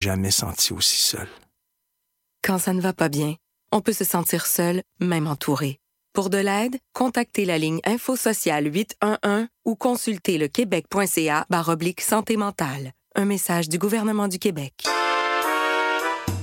jamais senti aussi seul. Quand ça ne va pas bien, on peut se sentir seul, même entouré. Pour de l'aide, contactez la ligne Info Sociale 811 ou consultez le québec.ca santé mentale. Un message du gouvernement du Québec.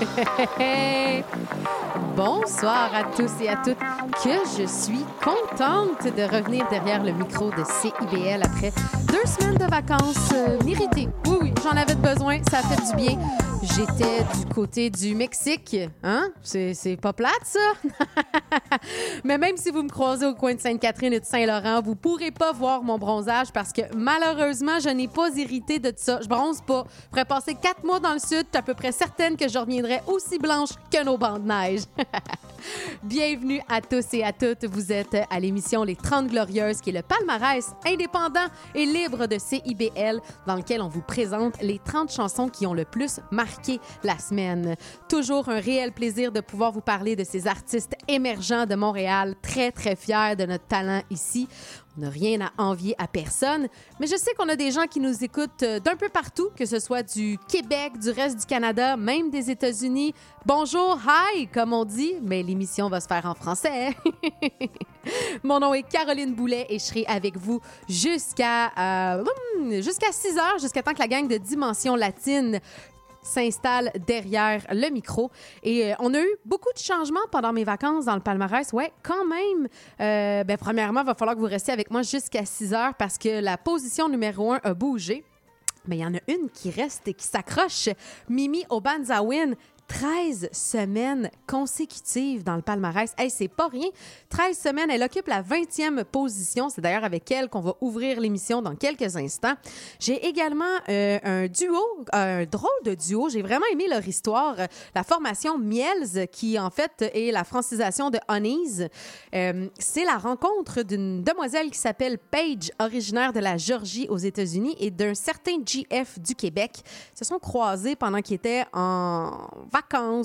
Bonsoir à tous et à toutes. Que je suis contente de revenir derrière le micro de CIBL après deux semaines de vacances euh, méritées. Oui, j'en avais besoin. Ça fait du bien. J'étais du côté du Mexique. Hein? C'est pas plate, ça? Mais même si vous me croisez au coin de Sainte-Catherine et de Saint-Laurent, vous pourrez pas voir mon bronzage parce que malheureusement, je n'ai pas hérité de ça. Je bronze pas. Je pourrais passer quatre mois dans le sud, à peu près certaine que je reviendrai aussi blanche que nos bancs de neige. Bienvenue à tous et à toutes. Vous êtes à l'émission Les 30 Glorieuses, qui est le palmarès indépendant et libre de CIBL, dans lequel on vous présente les 30 chansons qui ont le plus marqué la semaine. Toujours un réel plaisir de pouvoir vous parler de ces artistes émergents de Montréal, très, très fiers de notre talent ici. N'a rien à envier à personne, mais je sais qu'on a des gens qui nous écoutent euh, d'un peu partout, que ce soit du Québec, du reste du Canada, même des États-Unis. Bonjour, hi, comme on dit, mais l'émission va se faire en français. Mon nom est Caroline Boulet et je serai avec vous jusqu'à euh, jusqu'à 6 heures, jusqu'à temps que la gang de Dimension Latine s'installe derrière le micro. Et euh, on a eu beaucoup de changements pendant mes vacances dans le palmarès. Ouais, quand même. Euh, ben, premièrement, il va falloir que vous restiez avec moi jusqu'à 6 heures parce que la position numéro 1 a bougé. Mais il y en a une qui reste et qui s'accroche. Mimi Obanzawin 13 semaines consécutives dans le palmarès. Hey, c'est pas rien. 13 semaines, elle occupe la 20e position. C'est d'ailleurs avec elle qu'on va ouvrir l'émission dans quelques instants. J'ai également euh, un duo, un drôle de duo. J'ai vraiment aimé leur histoire. La formation Miels, qui en fait est la francisation de Honeys. Euh, c'est la rencontre d'une demoiselle qui s'appelle Paige, originaire de la Georgie aux États-Unis, et d'un certain GF du Québec. Ils se sont croisés pendant qu'ils étaient en vacances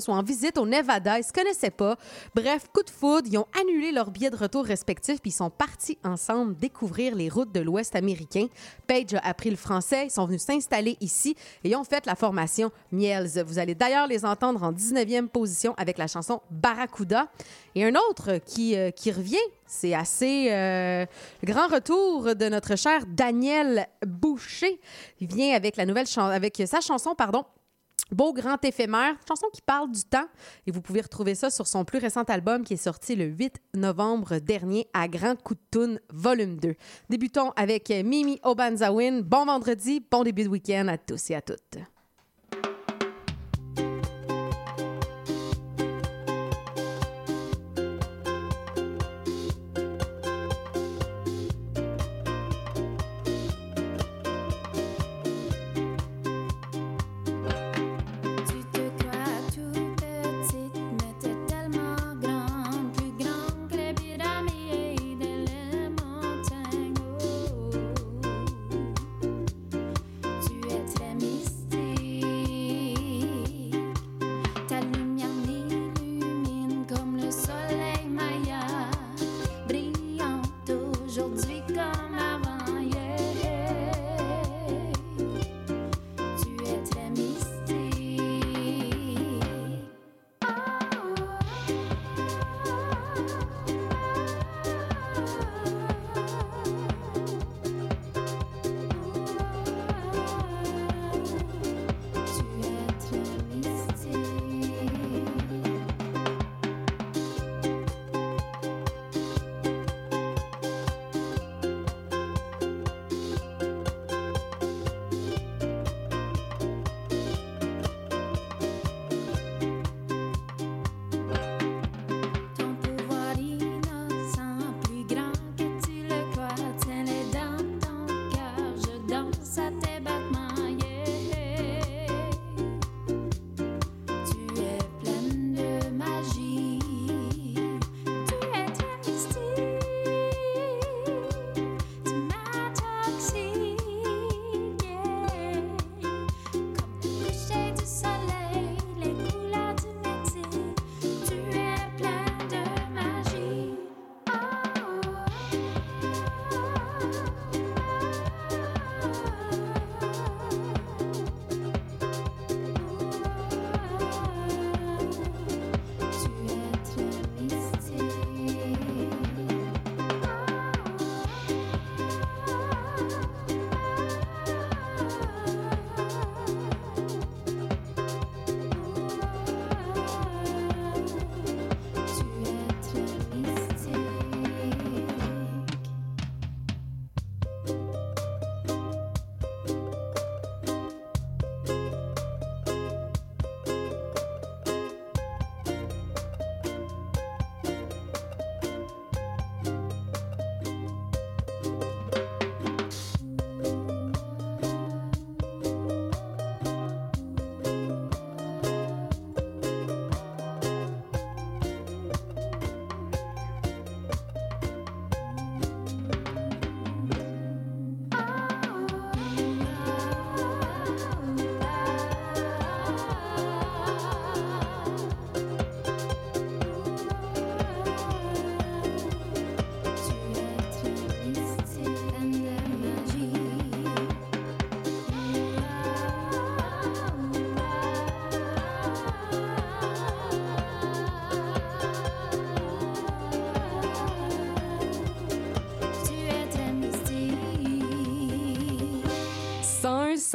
ou en visite au Nevada. Ils se connaissaient pas. Bref, coup de foudre, ils ont annulé leurs billets de retour respectifs puis ils sont partis ensemble découvrir les routes de l'Ouest américain. Paige a appris le français, ils sont venus s'installer ici et ont fait la formation Miels. Vous allez d'ailleurs les entendre en 19e position avec la chanson Barracuda. Et un autre qui, euh, revient, c'est assez euh, grand retour de notre cher Daniel Boucher. Il vient avec la nouvelle avec sa chanson pardon Beau grand éphémère, chanson qui parle du temps. Et vous pouvez retrouver ça sur son plus récent album qui est sorti le 8 novembre dernier à Grand Coup de Toune, volume 2. Débutons avec Mimi Obanzawin. Bon vendredi, bon début de week-end à tous et à toutes.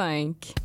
105.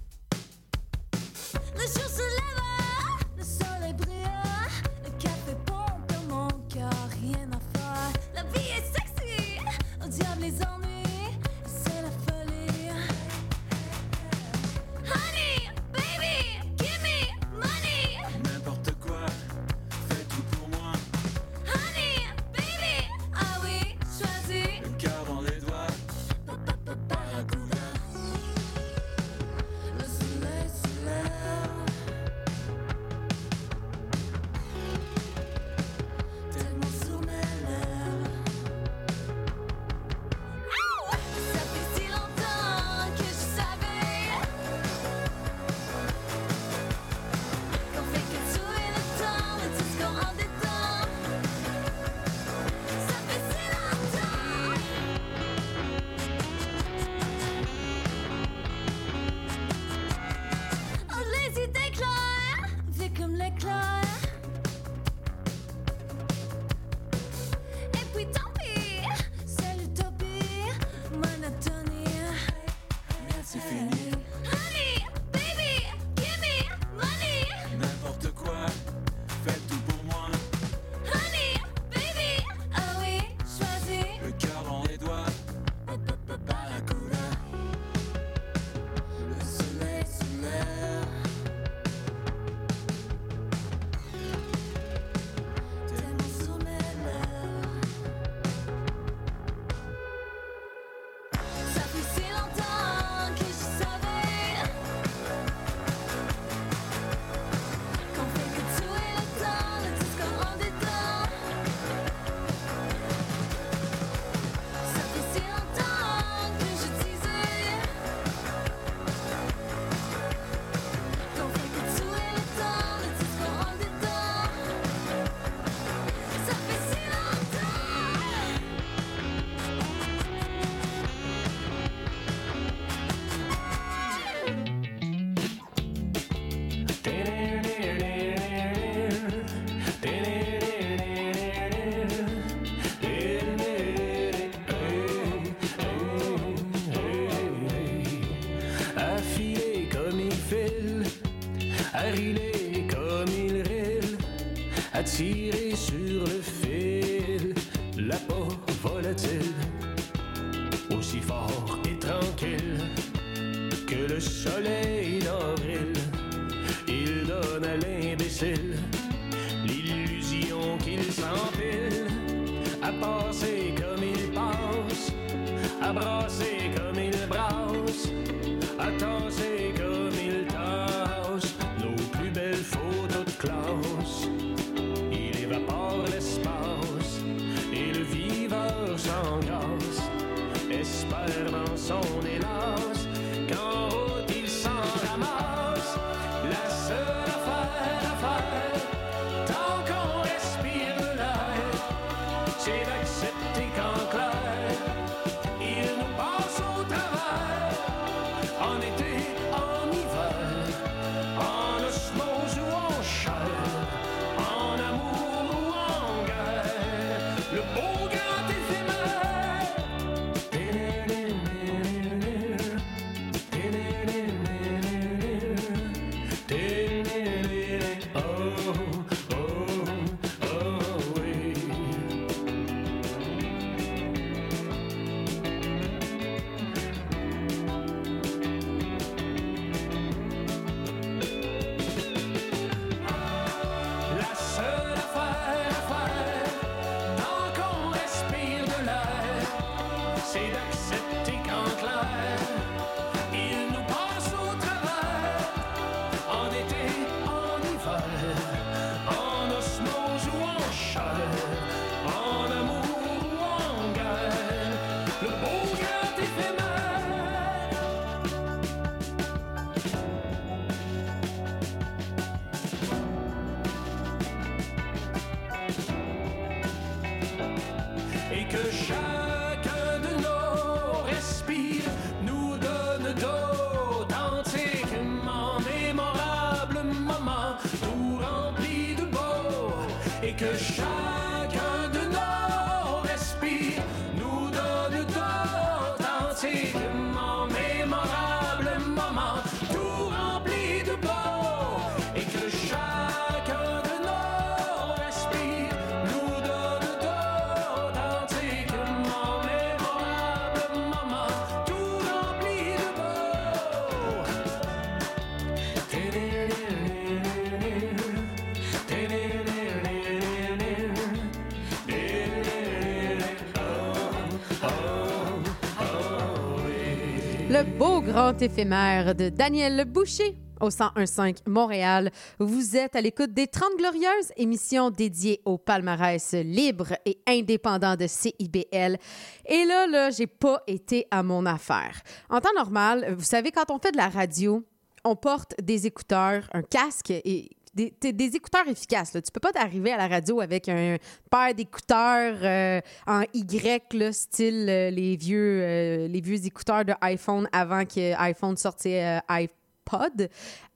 Grand éphémère de Daniel Boucher au 1015 Montréal. Vous êtes à l'écoute des 30 Glorieuses, émission dédiée au palmarès libre et indépendant de CIBL. Et là, là, j'ai pas été à mon affaire. En temps normal, vous savez, quand on fait de la radio, on porte des écouteurs, un casque et des, écouteurs efficaces. Là. Tu peux pas t'arriver à la radio avec un paire d'écouteurs euh, en Y, style euh, les, vieux, euh, les vieux écouteurs de iPhone avant que iPhone sortait iPod.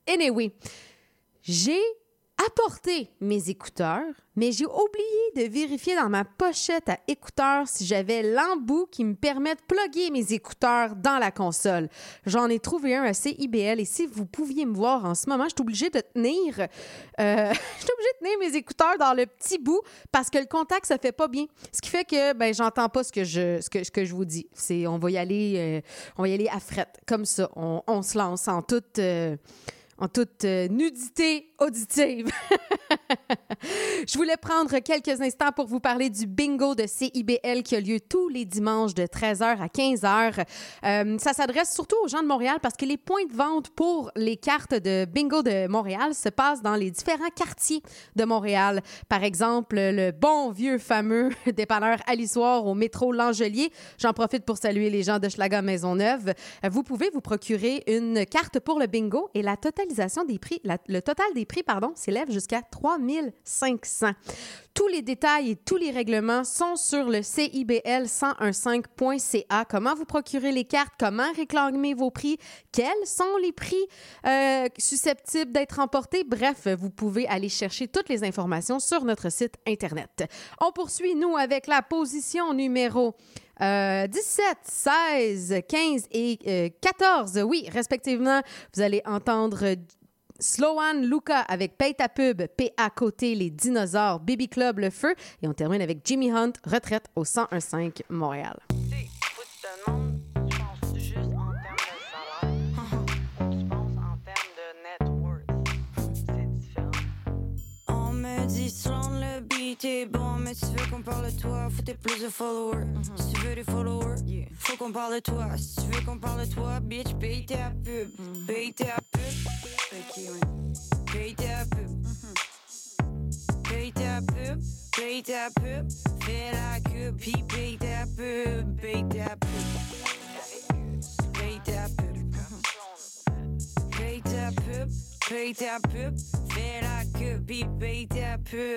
Anyway, j'ai apporté mes écouteurs, mais j'ai oublié de vérifier dans ma pochette à écouteurs si j'avais l'embout qui me permet de plugger mes écouteurs dans la console. J'en ai trouvé un à CIBL et si vous pouviez me voir en ce moment, je suis obligée de tenir, euh, de tenir mes écouteurs dans le petit bout parce que le contact ça fait pas bien. Ce qui fait que ben j'entends pas ce que je ce que, ce que je vous dis. C'est on va y aller euh, on va y aller à frette comme ça. On, on se lance en toute euh, en toute euh, nudité auditive. Je voulais prendre quelques instants pour vous parler du bingo de CIBL qui a lieu tous les dimanches de 13h à 15h. Euh, ça s'adresse surtout aux gens de Montréal parce que les points de vente pour les cartes de bingo de Montréal se passent dans les différents quartiers de Montréal. Par exemple, le bon vieux fameux dépanneur Alissoir au métro L'Angelier. J'en profite pour saluer les gens de Schlaga Maisonneuve. Vous pouvez vous procurer une carte pour le bingo et la totalisation des prix, le total des prix, pardon, s'élève jusqu'à 3500. Tous les détails et tous les règlements sont sur le CIBL1015.ca. Comment vous procurer les cartes, comment réclamer vos prix, quels sont les prix euh, susceptibles d'être remportés. Bref, vous pouvez aller chercher toutes les informations sur notre site Internet. On poursuit, nous, avec la position numéro euh, 17, 16, 15 et euh, 14. Oui, respectivement, vous allez entendre euh, Sloan Luca avec Paye ta pub, P à côté, les dinosaures, Baby Club, le feu. Et on termine avec Jimmy Hunt, retraite au 1015 Montréal. Faut que tu te demandes, tu penses juste en termes de salaire? tu penses en termes de net worth? C'est différent. On me dit Beat est bon, mais si tu veux qu'on parle de toi, faut t'aies plus de followers. Si tu veux des followers, faut qu'on parle de toi. Si tu veux qu'on parle de toi, bitch, paye ta pub. Paye ta pub. Paye ta pub. Paye ta pub. Paye ta pub. Fais la queue, puis paye ta pub. Paye ta pub. Paye ta pub. Paye ta pub, paye ta pub, fais la queue.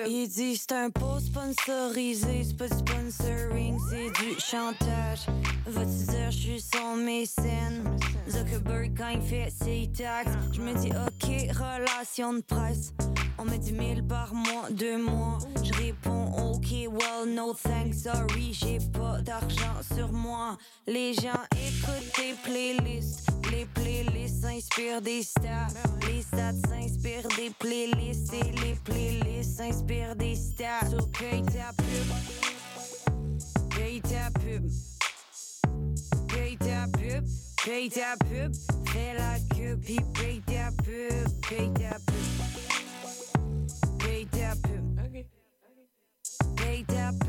Il dit c'est un post sponsorisé, c'est pas sponsoring, c'est du chantage. Va-tu dire je suis son mécène? Zuckerberg quand il fait ses taxes, je me dis ok, relation de presse. On met 10 000 par mois, deux mois. Je réponds ok, well, no thanks, sorry, j'ai pas d'argent sur moi. Les gens écoutent des playlists. Les playlists s'inspirent des stats. Les stats s'inspirent des playlists. Et les playlists s'inspirent des stats. So paye ta pub. Paye ta pub. Paye ta pub. Paye ta pub. Fais la queue, puis paye ta pub. Paye ta pub. Paye ta pub. Paye ta pub,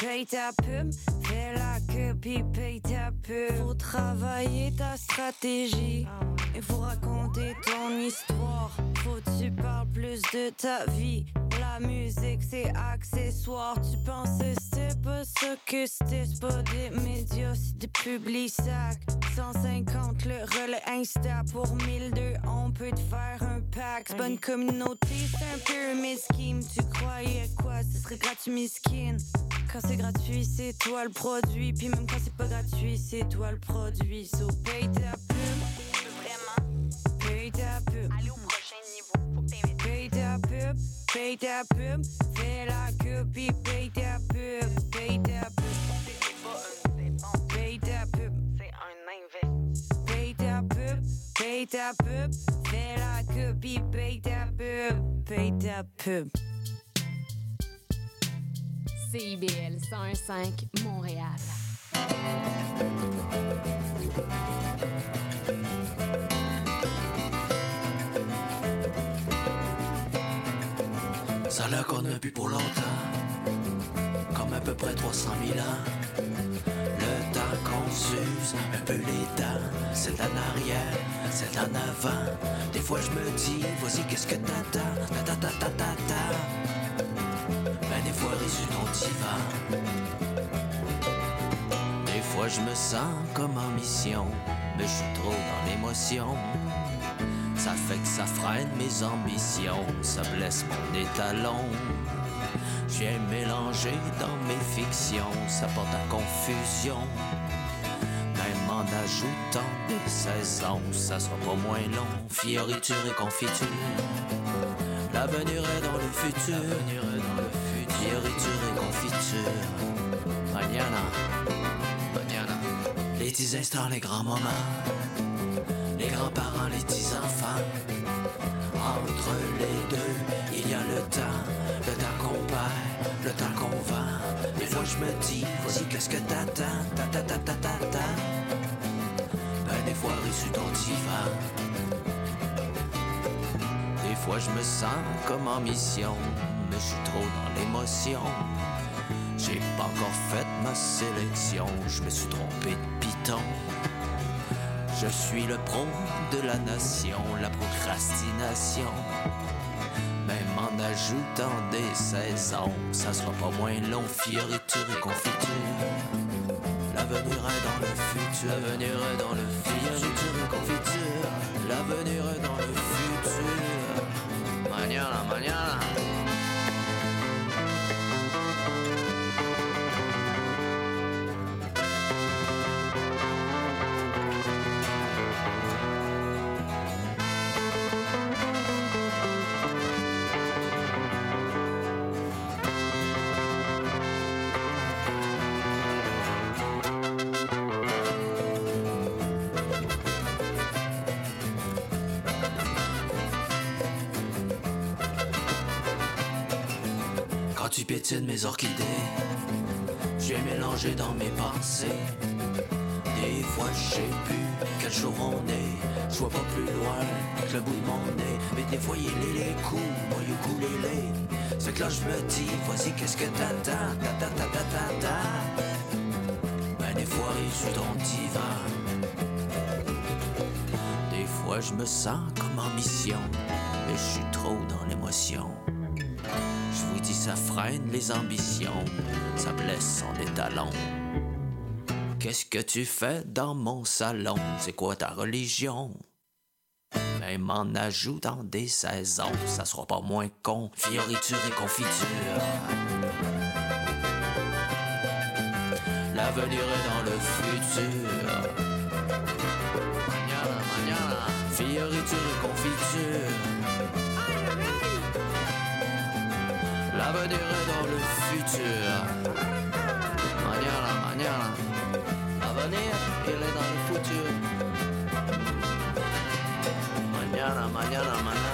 paye ta pub, fais la queue puis paye ta pub. Faut travailler ta stratégie, il faut raconter ton histoire. Faut que tu parles plus de ta vie. La musique c'est accessoire. Tu pensais c'était pas ça que c'était, c'est pas des médias, c'est des publics sacs. 150 le relais Insta pour 1002, on peut te faire un pack. C'est une communauté, c'est un pyramid scheme. Tu croyais quoi, ce serait gratuit miskin. Quand c'est gratuit, c'est toi le produit. Puis même quand c'est pas gratuit, c'est toi le produit. So paye ta pub, Vraiment, paye ta pub. aller au prochain niveau. Faut que. Paye ta pub, paye ta pub, fais la queue, puis paye ta pub, paye ta pub, paye ta pub, c'est un investissement. paye ta pub, paye ta pub, fais la queue, puis paye ta pub, paye ta pub. CIBL 1015 Montréal. Ça là qu'on a bu pour longtemps, comme à peu près 300 000 ans. Le temps qu'on s'use un peu les dents. C'est en arrière, c'est en avant. Des fois je me dis, voici qu'est-ce que t'attends? Ta ta ta ta ta ta. Des fois résu ton divan. Des fois je me sens comme en mission, mais je suis trop dans l'émotion. Ça fait que ça freine mes ambitions, ça blesse mon étalon. Je viens mélanger dans mes fictions, ça porte à confusion. Même en ajoutant des saisons, ça sera pas moins long. Fioriture et confiture. L'avenir est dans le futur. Fioriture et confiture. Les petits instants, les grands moments. Les grands-parents, les petits-enfants. Entre les deux, il y a le temps. Le temps qu'on perd, le temps qu'on vend. Des fois, je me dis, voici qu'est-ce que t'attends? Ta ta ta ta ta. Ben, des fois, reçu ton divan. Des fois je me sens comme en mission, je suis trop dans l'émotion. J'ai pas encore fait ma sélection, je me suis trompé de piton. Je suis le pro de la nation, la procrastination. Même en ajoutant des saisons, ça sera pas moins long, fioriture et confiture. L'avenir est dans le futur, l'avenir est dans le fioriture Quand tu piétines mes orchidées, j'ai mélangé dans mes pensées. Des fois je sais plus quel jour on est, je vois pas plus loin que le bout de mon nez. Mais des fois il est les coups, moi les. C'est que là je me dis, voici qu'est-ce que t'attends, ta ta ta ta ta ta. Ben des fois il sur ton divan. Des fois je me sens comme en mission, mais je suis trop dans l'émotion. Dis, ça freine les ambitions, ça blesse son étalon. Qu'est-ce que tu fais dans mon salon? C'est quoi ta religion? Même en ajoutant des saisons, ça sera pas moins con. Fioriture et confiture. L'avenir est dans le futur. Fioriture et confiture. L'avenir est dans le futur. Mañana, mañana. L'avenir, il est dans le futur. Mañana, mañana, mañana.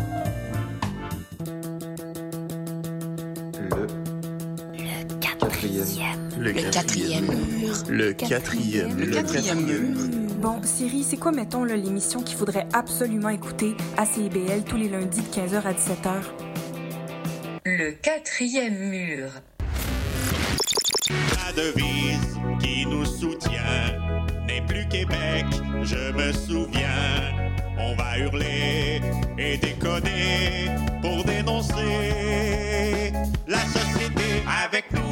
Le quatrième mur. Le quatrième. Le quatrième mur. Bon, Siri, c'est quoi, mettons, là, l'émission qu'il faudrait absolument écouter à CIBL tous les lundis de 15h à 17h? Le quatrième mur. La devise qui nous soutient n'est plus Québec, je me souviens. On va hurler et déconner pour dénoncer la société avec nous.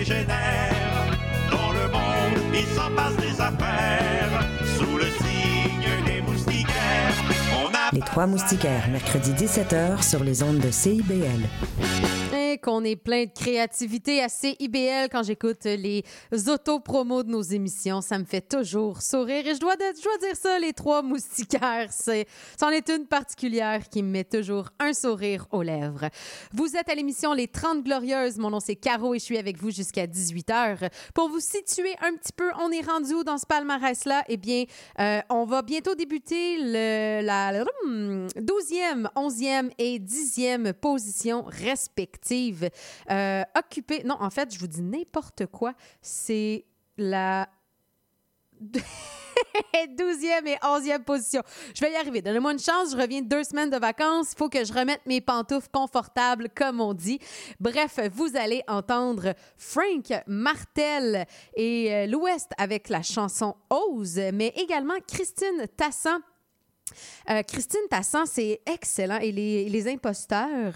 Dégénère. Dans le monde, il s'en passe des affaires. Sous le signe des moustiquaires, on a Les Trois Moustiquaires, mercredi 17h sur les ondes de CIBL. Qu'on est plein de créativité à CIBL quand j'écoute les auto-promos de nos émissions. Ça me fait toujours sourire. Et je dois, je dois dire ça, les trois moustiquaires, c'en est une particulière qui me met toujours un sourire aux lèvres. Vous êtes à l'émission Les 30 Glorieuses. Mon nom, c'est Caro et je suis avec vous jusqu'à 18h. Pour vous situer un petit peu, on est rendu où dans ce palmarès-là? Eh bien, euh, on va bientôt débuter la hum, 12e, 11e et 10e position respectives. Euh, occupées, non, en fait, je vous dis n'importe quoi. C'est la 12e et 11e position. Je vais y arriver. Donnez-moi une chance. Je reviens de deux semaines de vacances. Il faut que je remette mes pantoufles confortables, comme on dit. Bref, vous allez entendre Frank Martel et euh, l'Ouest avec la chanson Ose, mais également Christine Tassan euh, Christine Tassan, c'est excellent. Et les imposteurs,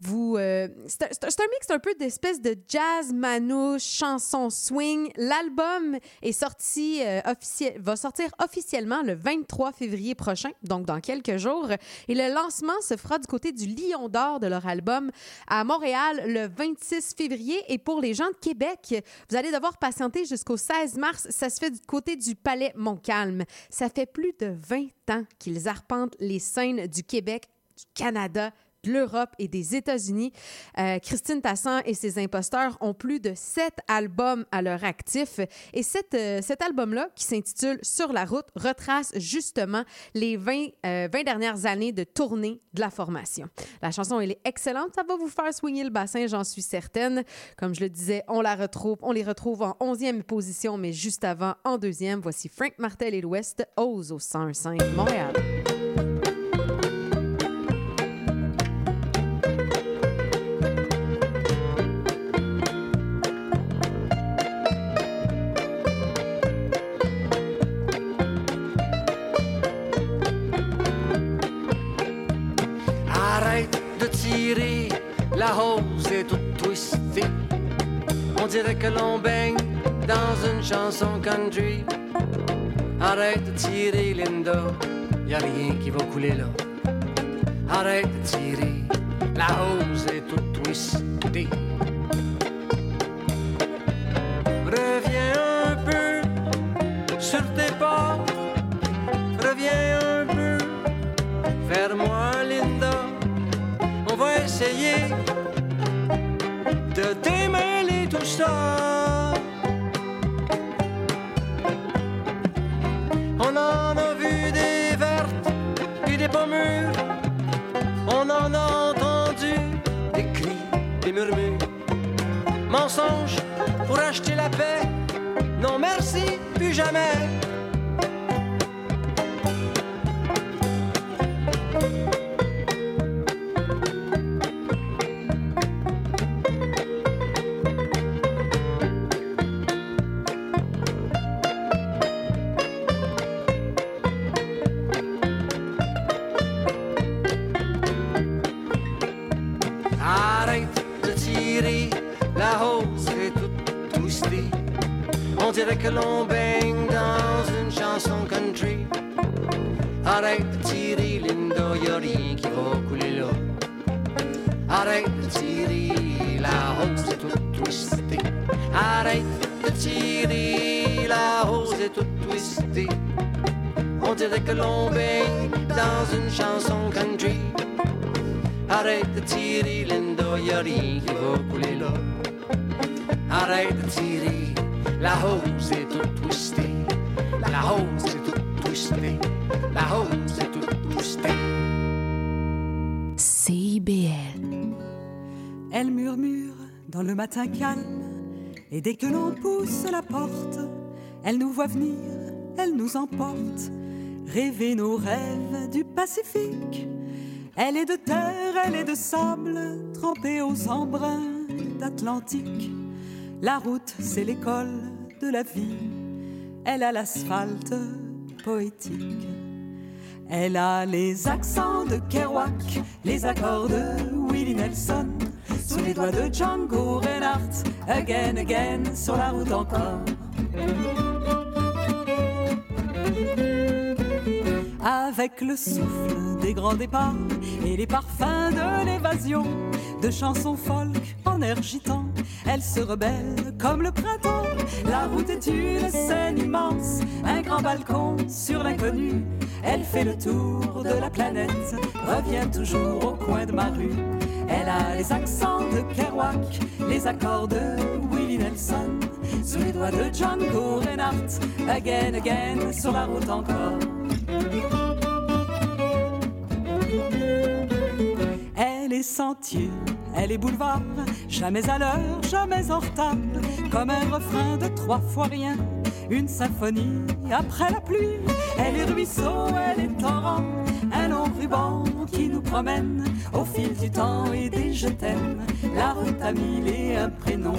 vous, euh, c'est un, mix un peu d'espèce de jazz manouche, chanson swing. L'album est sorti euh, officiel, va sortir officiellement le 23 février prochain, donc dans quelques jours. Et le lancement se fera du côté du Lion d'Or de leur album à Montréal le 26 février. Et pour les gens de Québec, vous allez devoir patienter jusqu'au 16 mars. Ça se fait du côté du Palais Montcalm. Ça fait plus de 20 ans qu'ils arpentent les scènes du Québec, du Canada, de l'Europe et des États-Unis. Euh, Christine Tassan et ses imposteurs ont plus de sept albums à leur actif. Et cet, euh, cet album-là, qui s'intitule Sur la route, retrace justement les 20, euh, 20 dernières années de tournée de la formation. La chanson, elle est excellente. Ça va vous faire swinger le bassin, j'en suis certaine. Comme je le disais, on la retrouve, on les retrouve en 11e position, mais juste avant, en deuxième, voici Frank Martel et l'Ouest, Ose au 105 Montréal. Que l'on baigne dans une chanson country. Arrête de tirer, Linda, y a rien qui va couler là. Arrête de tirer, la hausse est toute twistée. Reviens un peu sur tes pas, reviens un peu vers moi, Linda. On va essayer de On en a vu des vertes puis des pas. On en a entendu des cris, des murmures. Mensonge pour acheter la paix. Non merci, plus jamais. Que l'on baigne dans une chanson country. Arrête de tirer, Linda, y'a rien qui va couler là. Arrête de tirer, la hausse est toute twistée. Arrête de tirer, la hausse est toute twistée. On dirait que l'on baigne dans une chanson country. Arrête de tirer, Linda, y'a qui va couler là. Arrête de tirer, la hausse est toute twistée. La hausse est toute twistée. La hausse est toute twistée. CIBL. Elle murmure dans le matin calme, et dès que l'on pousse la porte, elle nous voit venir, elle nous emporte, rêver nos rêves du Pacifique. Elle est de terre, elle est de sable, trempée aux embruns d'Atlantique. La route, c'est l'école de la vie. Elle a l'asphalte poétique. Elle a les accents de Kerouac, les accords de Willie Nelson, sous les doigts de Django Reinhardt, again, again, sur la route encore. Avec le souffle des grands départs et les parfums de l'évasion, de chansons folk en air elle se rebelle comme le printemps. La route est une scène immense, un grand balcon sur l'inconnu. Elle fait le tour de la planète, revient toujours au coin de ma rue. Elle a les accents de Kerouac, les accords de Willie Nelson, sous les doigts de Django Reinhardt, again, again, sur la route encore. Elle est sentier, elle est boulevard, jamais à l'heure, jamais en retard, comme un refrain de trois fois rien, une symphonie après la pluie. Elle est ruisseau, elle est torrent, un long ruban qui nous promène au fil du temps et des je t'aime. La route a mille et un prénom.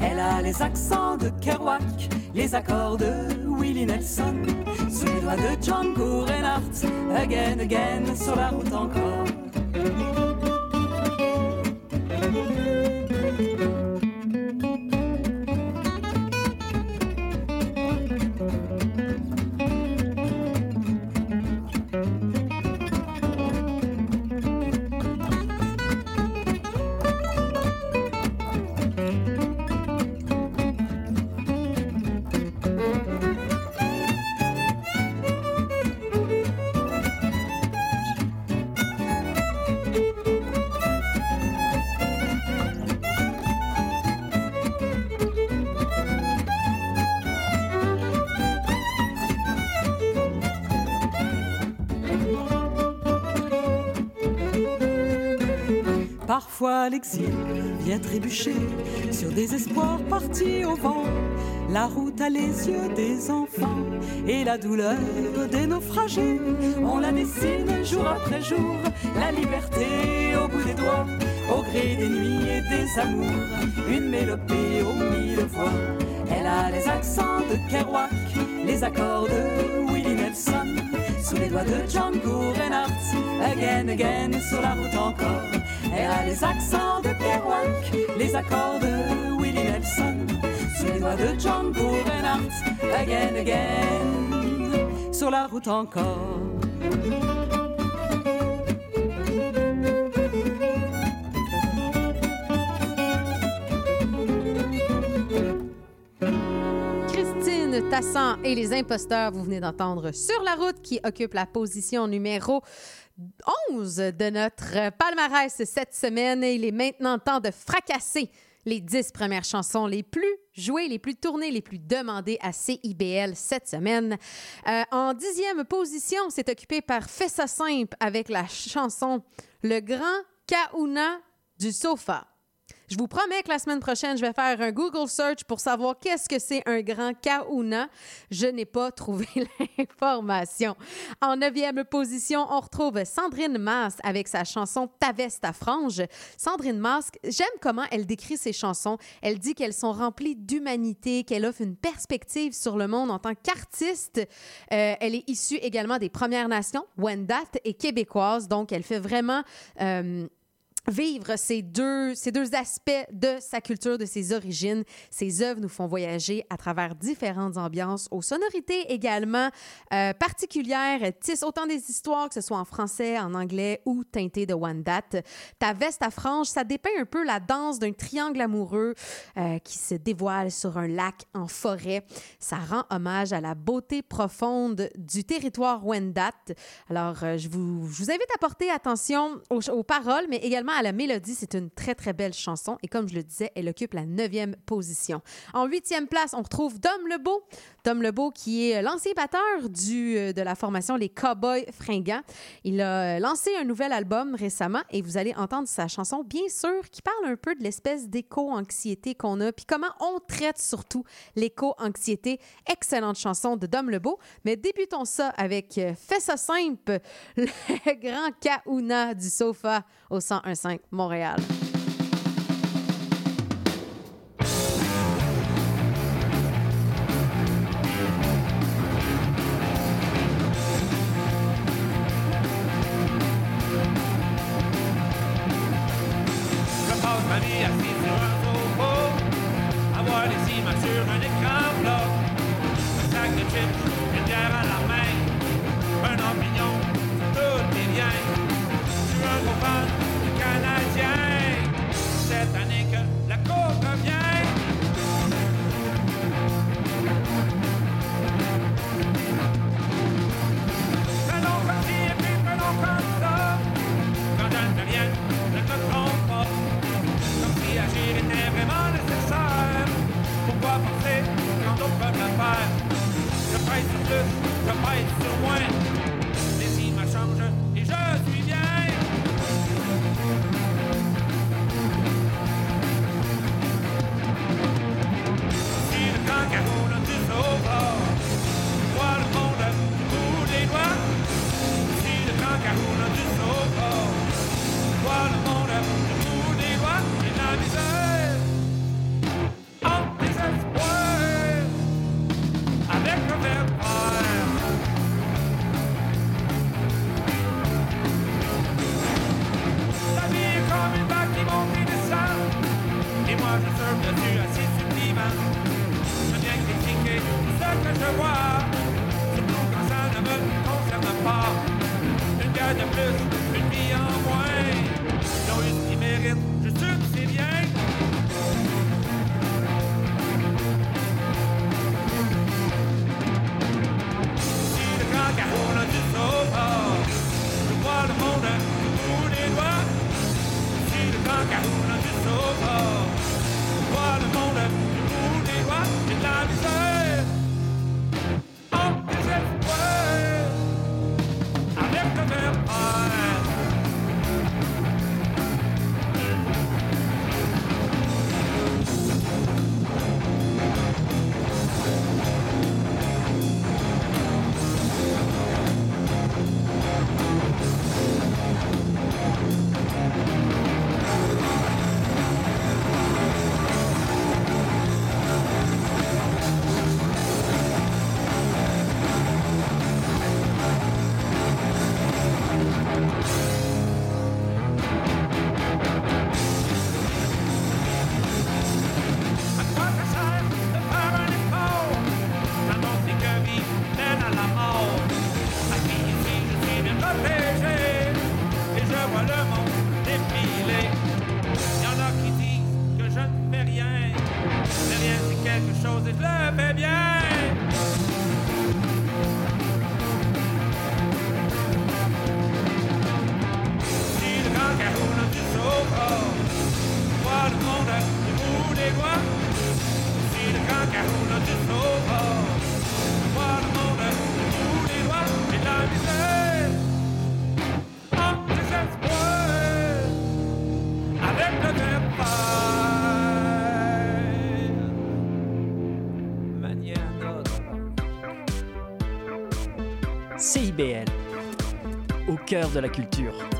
Elle a les accents de Kerouac, les accords de Willie Nelson, sous les doigts de Django Reinhardt, again, again, sur la route encore. L'exil vient trébucher sur des espoirs partis au vent. La route a les yeux des enfants et la douleur des naufragés. On la dessine jour après jour, la liberté au bout des doigts, au gré des nuits et des amours, une mélopée aux mille voix. Elle a les accents de Kerouac, les accords de sous les doigts de Django Reinhardt, again, again, sur la route encore. Elle a les accents de Kerouac, les accords de Willie Nelson, sous les doigts de Django Reinhardt, again, again, sur la route encore. Et les imposteurs, vous venez d'entendre Sur la route qui occupe la position numéro 11 de notre palmarès cette semaine. Il est maintenant temps de fracasser les 10 premières chansons les plus jouées, les plus tournées, les plus demandées à CIBL cette semaine. Euh, en dixième position, c'est occupé par Fessa Simple avec la chanson Le Grand Kauna du sofa. Je vous promets que la semaine prochaine, je vais faire un Google search pour savoir qu'est-ce que c'est un grand kauna. Je n'ai pas trouvé l'information. En neuvième position, on retrouve Sandrine Masse avec sa chanson Ta veste ta frange. Sandrine Masse, j'aime comment elle décrit ses chansons. Elle dit qu'elles sont remplies d'humanité, qu'elle offre une perspective sur le monde en tant qu'artiste. Euh, elle est issue également des Premières Nations, Wendat et québécoise. Donc, elle fait vraiment... euh, vivre ces deux, ces deux aspects de sa culture, de ses origines. Ses œuvres nous font voyager à travers différentes ambiances, aux sonorités également euh, particulières, tissent autant des histoires, que ce soit en français, en anglais ou teintées de one date. Ta veste à franges, ça dépeint un peu la danse d'un triangle amoureux euh, qui se dévoile sur un lac en forêt. Ça rend hommage à la beauté profonde du territoire Wendat. Alors, euh, je, vous, je vous invite à porter attention aux, aux paroles, mais également à la mélodie. C'est une très, très belle chanson. Et comme je le disais, elle occupe la neuvième position. En huitième place, on retrouve Dom Lebeau. Dom Lebeau, qui est l'ancien batteur du, euh, de la formation Les Cowboys Fringants. Il a lancé un nouvel album récemment et vous allez entendre sa chanson, bien sûr, qui parle un peu de l'espèce d'éco-anxiété qu'on a, puis comment on traite surtout l'éco-anxiété. Excellente chanson de Dom Lebeau. Mais débutons ça avec euh, Fais ça simple, le grand Kauna du sofa au 101.5 Montréal. De la culture.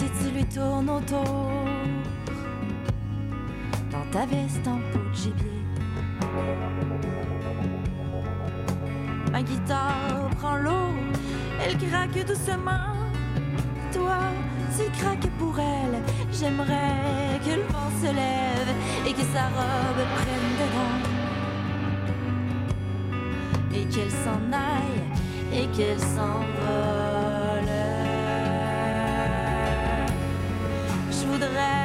Et tu lui tournes autour dans ta veste en peau de gibier. Ma guitare prend l'eau, elle craque doucement. Toi, tu craques pour elle. J'aimerais que le vent se lève et que sa robe prenne dedans. Et qu'elle s'en aille et qu'elle s'envole. Voudrais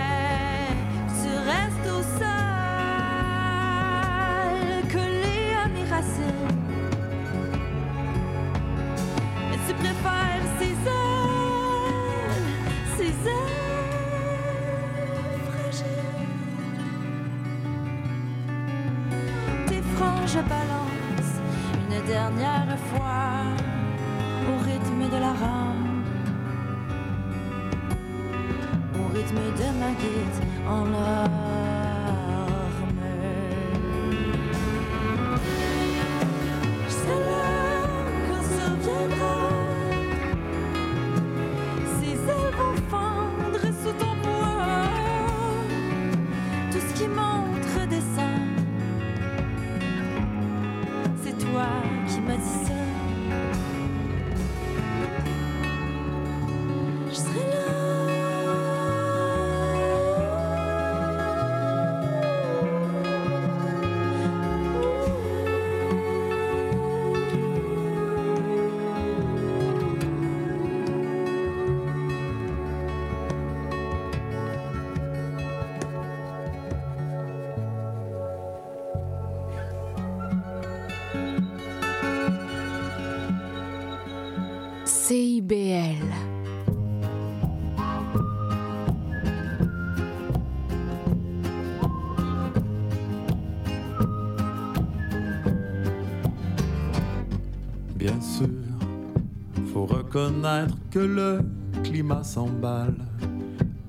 que le climat s'emballe.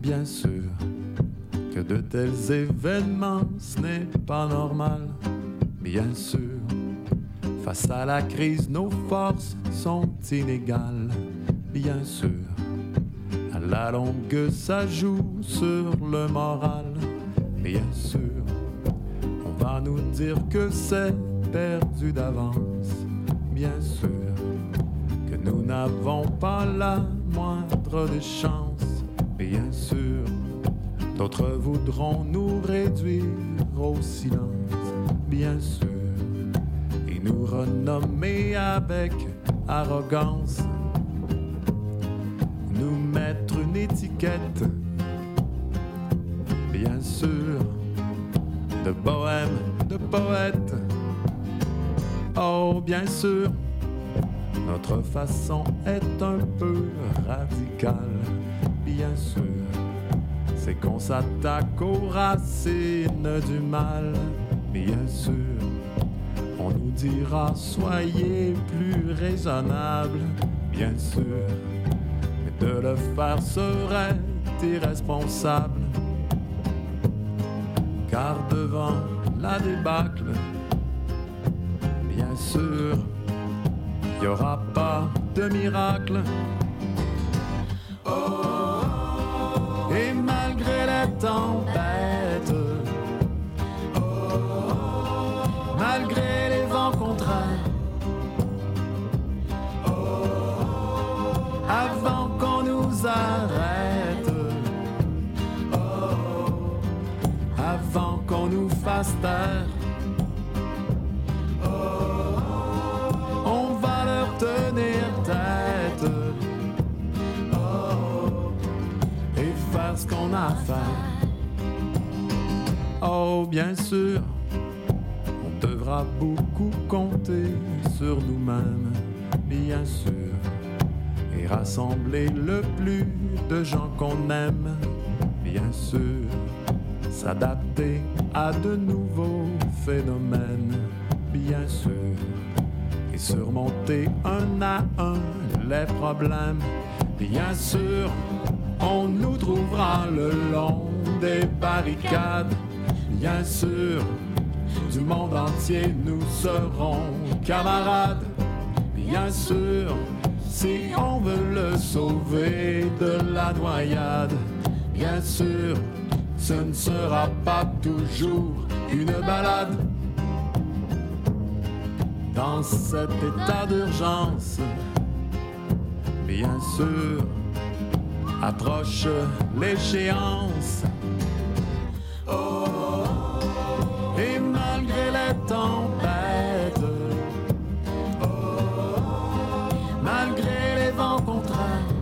Bien sûr, que de tels événements, ce n'est pas normal. Bien sûr, face à la crise, nos forces sont inégales. Bien sûr, à la longue, ça joue sur le moral. Bien sûr, on va nous dire que c'est perdu d'avance. Bien sûr la moindre des chances. Bien sûr, d'autres voudront nous réduire au silence. Bien sûr, et nous renommer avec arrogance. Nous mettre une étiquette. Bien sûr, de bohème, de poète. Oh, bien sûr, notre façon est un peu radicale. Bien sûr, c'est qu'on s'attaque aux racines du mal. Bien sûr, on nous dira soyez plus raisonnable. Bien sûr, mais de le faire serait irresponsable. car devant la débâcle, n'y aura pas de miracle. Et malgré la tempête, malgré les vents contraires, avant qu'on nous arrête, avant qu'on nous fasse taire. Oh, bien sûr, on devra beaucoup compter sur nous-mêmes, bien sûr, et rassembler le plus de gens qu'on aime, bien sûr, s'adapter à de nouveaux phénomènes, bien sûr, et surmonter un à un les problèmes, bien sûr, on nous trouvera le long des barricades, bien sûr, du monde entier nous serons camarades, bien sûr, si on veut le sauver de la noyade, bien sûr, ce ne sera pas toujours une balade. Dans cet état d'urgence, bien sûr, approche l'échéance. Et malgré les tempêtes, malgré les vents contraires,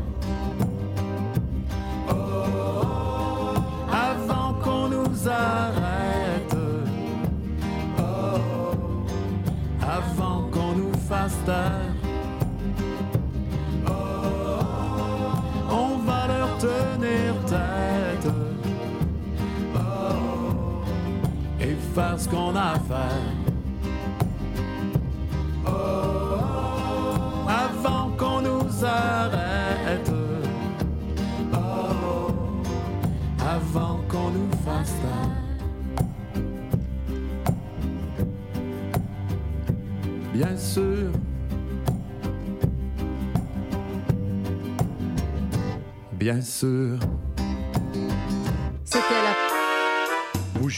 avant qu'on nous arrête, avant qu'on nous fasse taire. Qu'on a à. Avant qu'on nous arrête, avant qu'on nous fasse taire. Bien sûr. Bien sûr.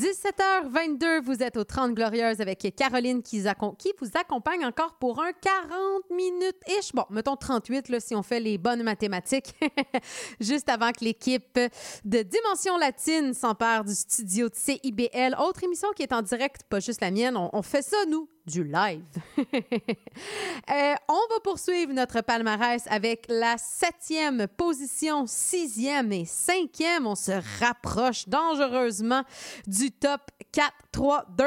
17h22, vous êtes aux 30 Glorieuses avec Caroline qui, vous accompagne encore pour un 40 minutes-ish. Bon, mettons 38 là, si on fait les bonnes mathématiques. Juste avant que l'équipe de Dimension Latine s'empare du studio de CIBL. Autre émission qui est en direct, pas juste la mienne. On fait ça, nous, du live. Euh, on va poursuivre notre palmarès avec la septième position, sixième et cinquième. On se rapproche dangereusement du top 4, 3, 2,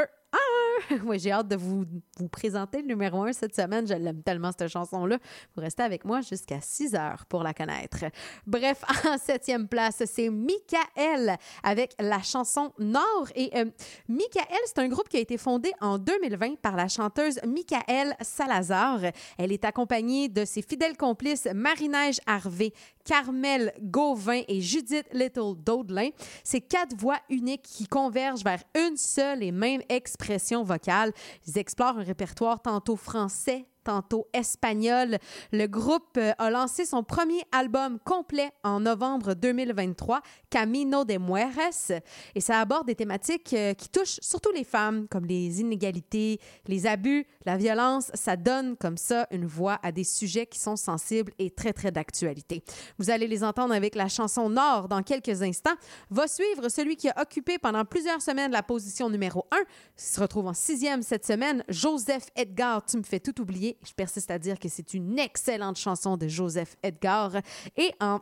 1. Oui, j'ai hâte de vous, vous présenter le numéro 1 cette semaine. Je l'aime tellement, cette chanson-là. Vous restez avec moi jusqu'à 6 heures pour la connaître. Bref, en septième place, c'est Michael avec la chanson Nord. Et euh, Michael, c'est un groupe qui a été fondé en 2020 par la chanteuse Michael Salazar. Elle est accompagnée de ses fidèles complices Marie-Neige Harvey, Carmel Gauvin et Judith Little Daudelin. C'est quatre voix uniques qui convergent vers une seule et même expression vocale. Ils explorent un répertoire tantôt français, tantôt espagnol. Le groupe euh, a lancé son premier album complet en novembre 2023, Camino de Mujeres, et ça aborde des thématiques euh, qui touchent surtout les femmes, comme les inégalités, les abus, la violence. Ça donne comme ça une voix à des sujets qui sont sensibles et très, très d'actualité. Vous allez les entendre avec la chanson Nord dans quelques instants. Va suivre celui qui a occupé pendant plusieurs semaines la position numéro 1. Il se retrouve en sixième cette semaine. Joseph Edgar, tu me fais tout oublier. Je persiste à dire que c'est une excellente chanson de Joseph Edgar. Et en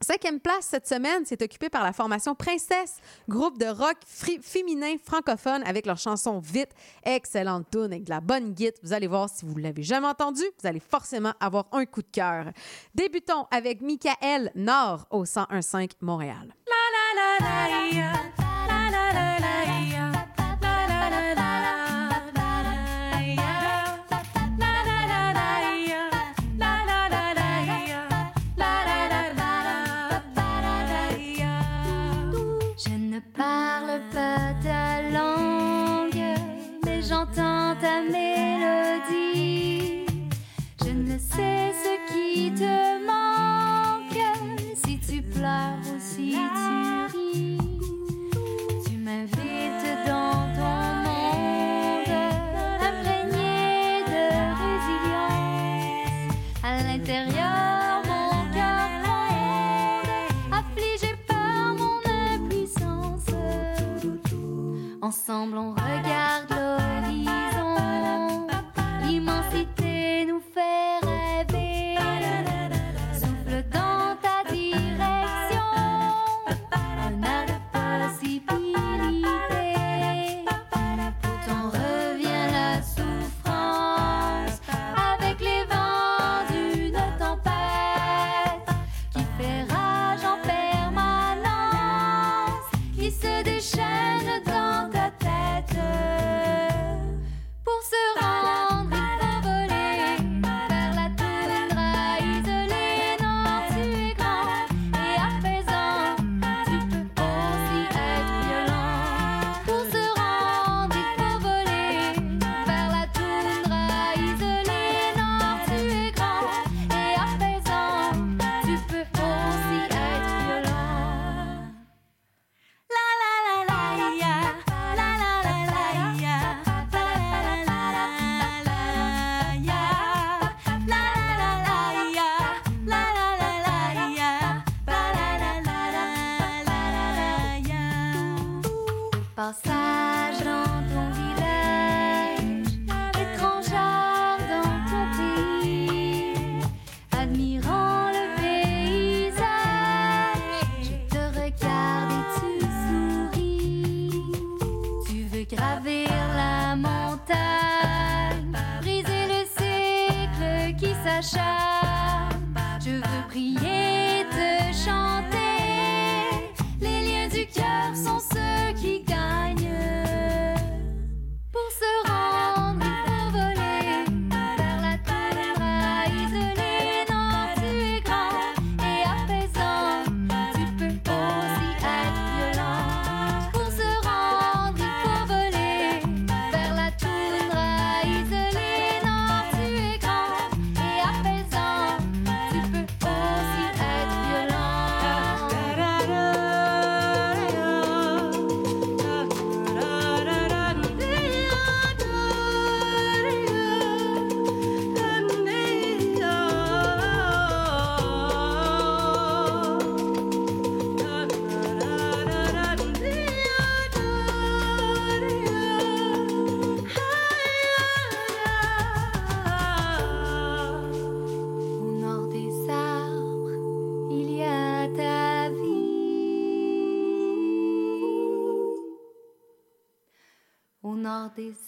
Cinquième place cette semaine, c'est occupé par la formation Princesse, groupe de rock féminin francophone avec leur chanson Vite. Excellente tune avec de la bonne guitare. Vous allez voir si vous l'avez jamais entendu, vous allez forcément avoir un coup de cœur. Débutons avec Michael Nord au 1015 Montréal. Je pleures ou si tu ris. Tu m'invites dans ton monde, imprégné de résilience. À l'intérieur, mon cœur gronde, affligé par mon impuissance. Ensemble, on regarde l'horizon. L'immensité nous fait these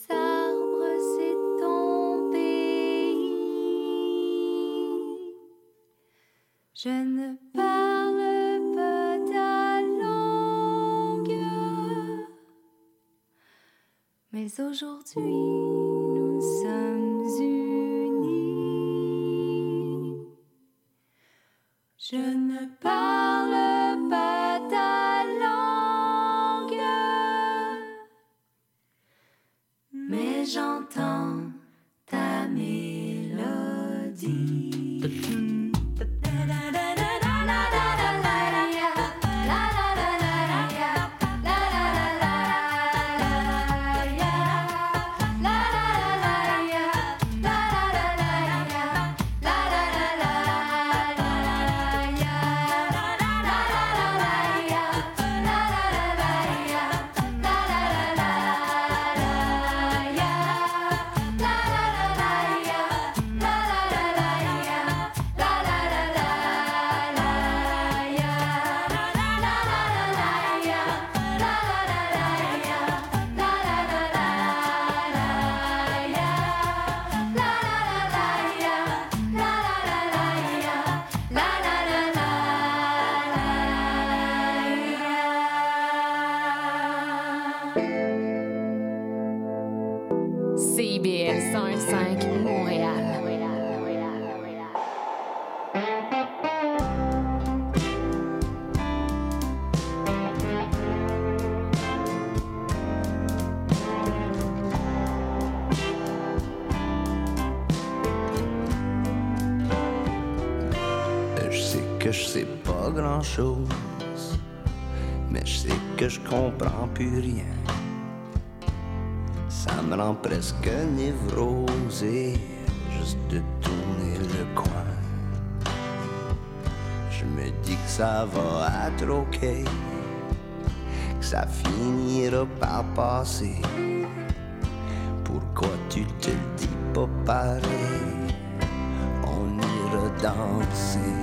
mais je sais que je comprends plus rien. Ça me rend presque névrosé juste de tourner le coin. Je me dis que ça va être ok, que ça finira par passer. Pourquoi tu te le dis pas pareil? On ira danser.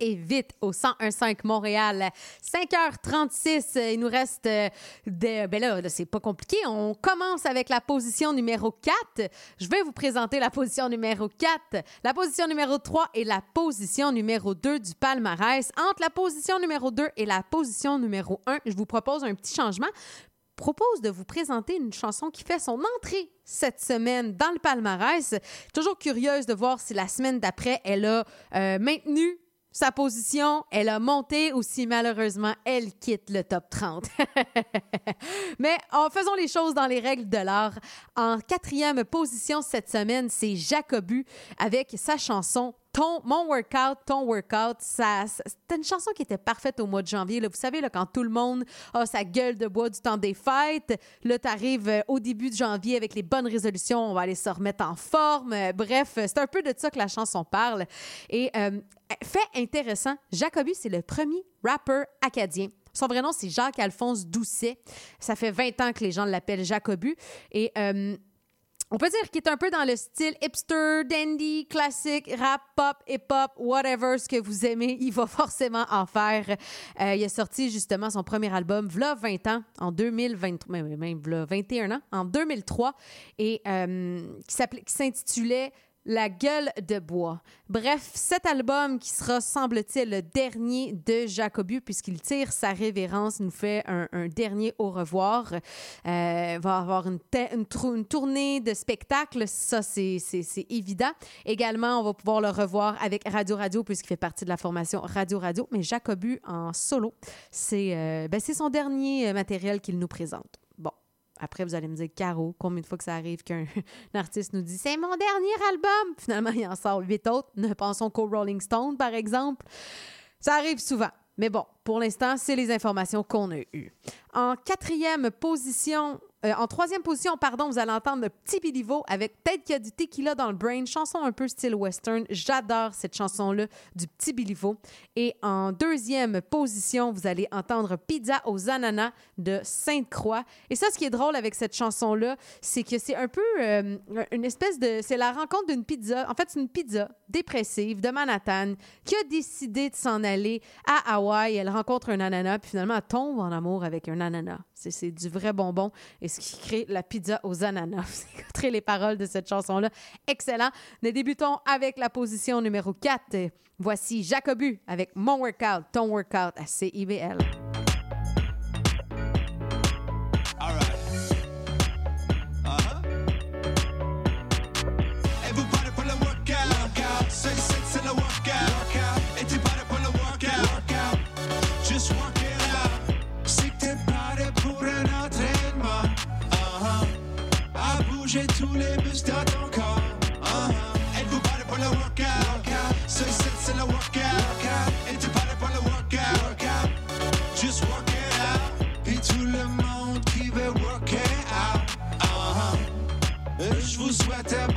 Et vite au 1015 Montréal. 5h36, il nous reste euh, de... Ben là, là, c'est pas compliqué. On commence avec la position numéro 4. Je vais vous présenter la position numéro 4, la position numéro 3 et la position numéro 2 du palmarès. Entre la position numéro 2 et la position numéro 1, je vous propose un petit changement propose de vous présenter une chanson qui fait son entrée cette semaine dans le palmarès. Toujours curieuse de voir si la semaine d'après, elle a euh, maintenu sa position, elle a monté ou si malheureusement elle quitte le top 30. Mais en faisons les choses dans les règles de l'art. En quatrième position cette semaine, c'est Jacobu avec sa chanson ton, mon workout, ton workout, ça, une chanson qui était parfaite au mois de janvier. Là. Vous savez, là, quand tout le monde a sa gueule de bois du temps des fêtes, là, tu arrives au début de janvier avec les bonnes résolutions, on va aller se remettre en forme. Euh, bref, c'est un peu de ça que la chanson parle. Et euh, fait intéressant, Jacobi, c'est le premier rappeur acadien. Son vrai nom, c'est Jacques-Alphonse Doucet. Ça fait 20 ans que les gens l'appellent Jacobu. Et euh, on peut dire qu'il est un peu dans le style hipster, dandy, classique, rap, pop, hip-hop, whatever, ce que vous aimez, il va forcément en faire. Euh, il a sorti justement son premier album, v'là 20 ans, en 2023, même, v'là 21 ans, en 2003, et euh, qui s'intitulait la gueule de bois. Bref, cet album qui sera, semble-t-il, le dernier de Jacobu, puisqu'il tire sa révérence, nous fait un, dernier au revoir. Euh, va avoir une, une, tournée de spectacles, ça c'est évident. Également, on va pouvoir le revoir avec Radio Radio, puisqu'il fait partie de la formation Radio Radio. Mais Jacobu en solo, c'est euh, ben, son dernier euh, matériel qu'il nous présente. Après, vous allez me dire, Caro, combien de fois que ça arrive qu'un un artiste nous dit c'est mon dernier album? Finalement, il en sort huit autres. Ne pensons qu'au Rolling Stone, par exemple. Ça arrive souvent. Mais bon, pour l'instant, c'est les informations qu'on a eues. En quatrième position, euh, en troisième position, pardon, vous allez entendre le petit Bilivo avec Peut-être qu'il y a du tequila dans le brain, chanson un peu style western. J'adore cette chanson-là du petit Bilivo. Et en deuxième position, vous allez entendre Pizza aux ananas de Sainte-Croix. Et ça, ce qui est drôle avec cette chanson-là, c'est que c'est un peu euh, une espèce de. C'est la rencontre d'une pizza. En fait, c'est une pizza dépressive de Manhattan qui a décidé de s'en aller à Hawaï. Elle rencontre un ananas, puis finalement, elle tombe en amour avec un ananas. C'est, du vrai bonbon qui crée la pizza aux ananas. Vous écouterez les paroles de cette chanson-là. Excellent. Nous débutons avec la position numéro 4. Voici Jacobu avec Mon Workout, Ton Workout à CIBL. Bouger tous les muscles dans corps. Uh-huh. Et vous parlez pour le workout, workout. C'est, c'est, le workout, workout. Tu parles pour le workout, workout. Just work it out. Et tout le monde qui veut work it out. Uh-huh. Et Je vous souhaite un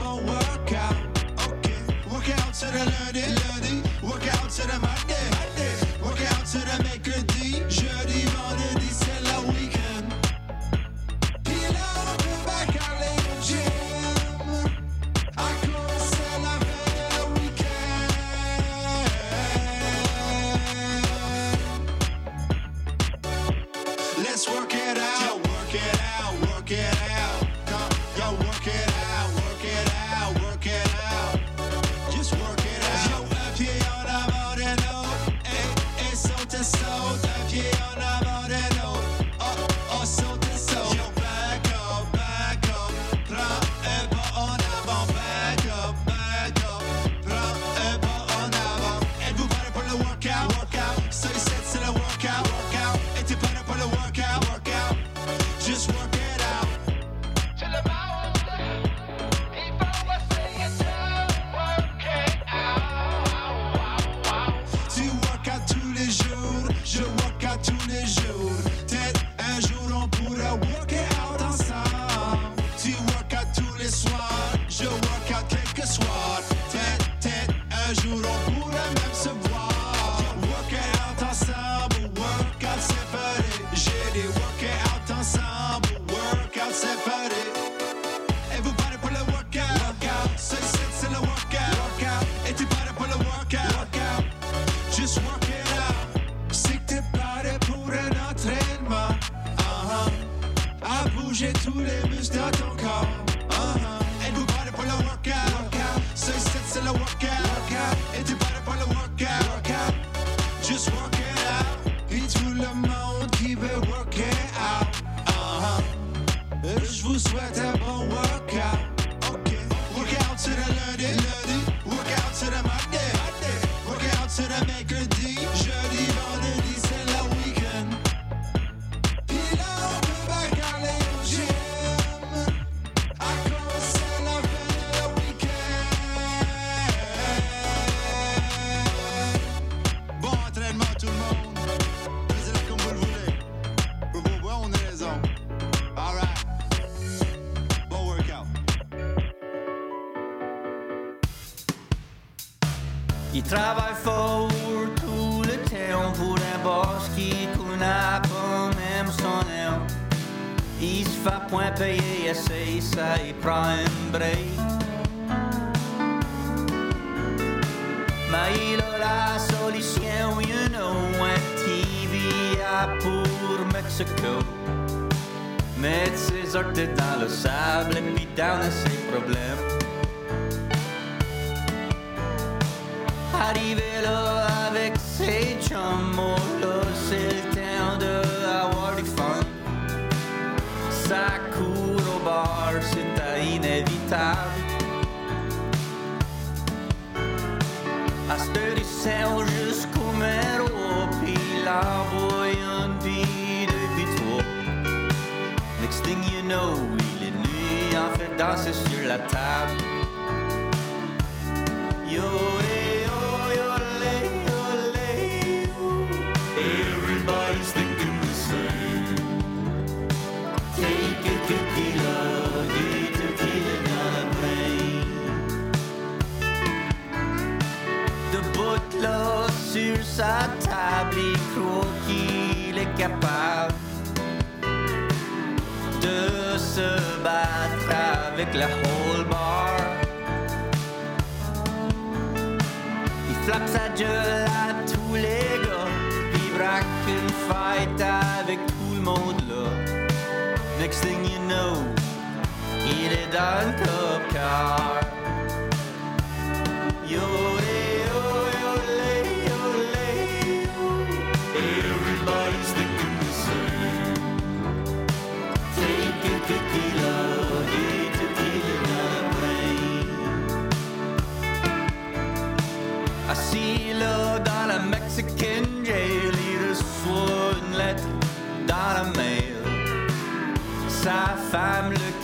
Just.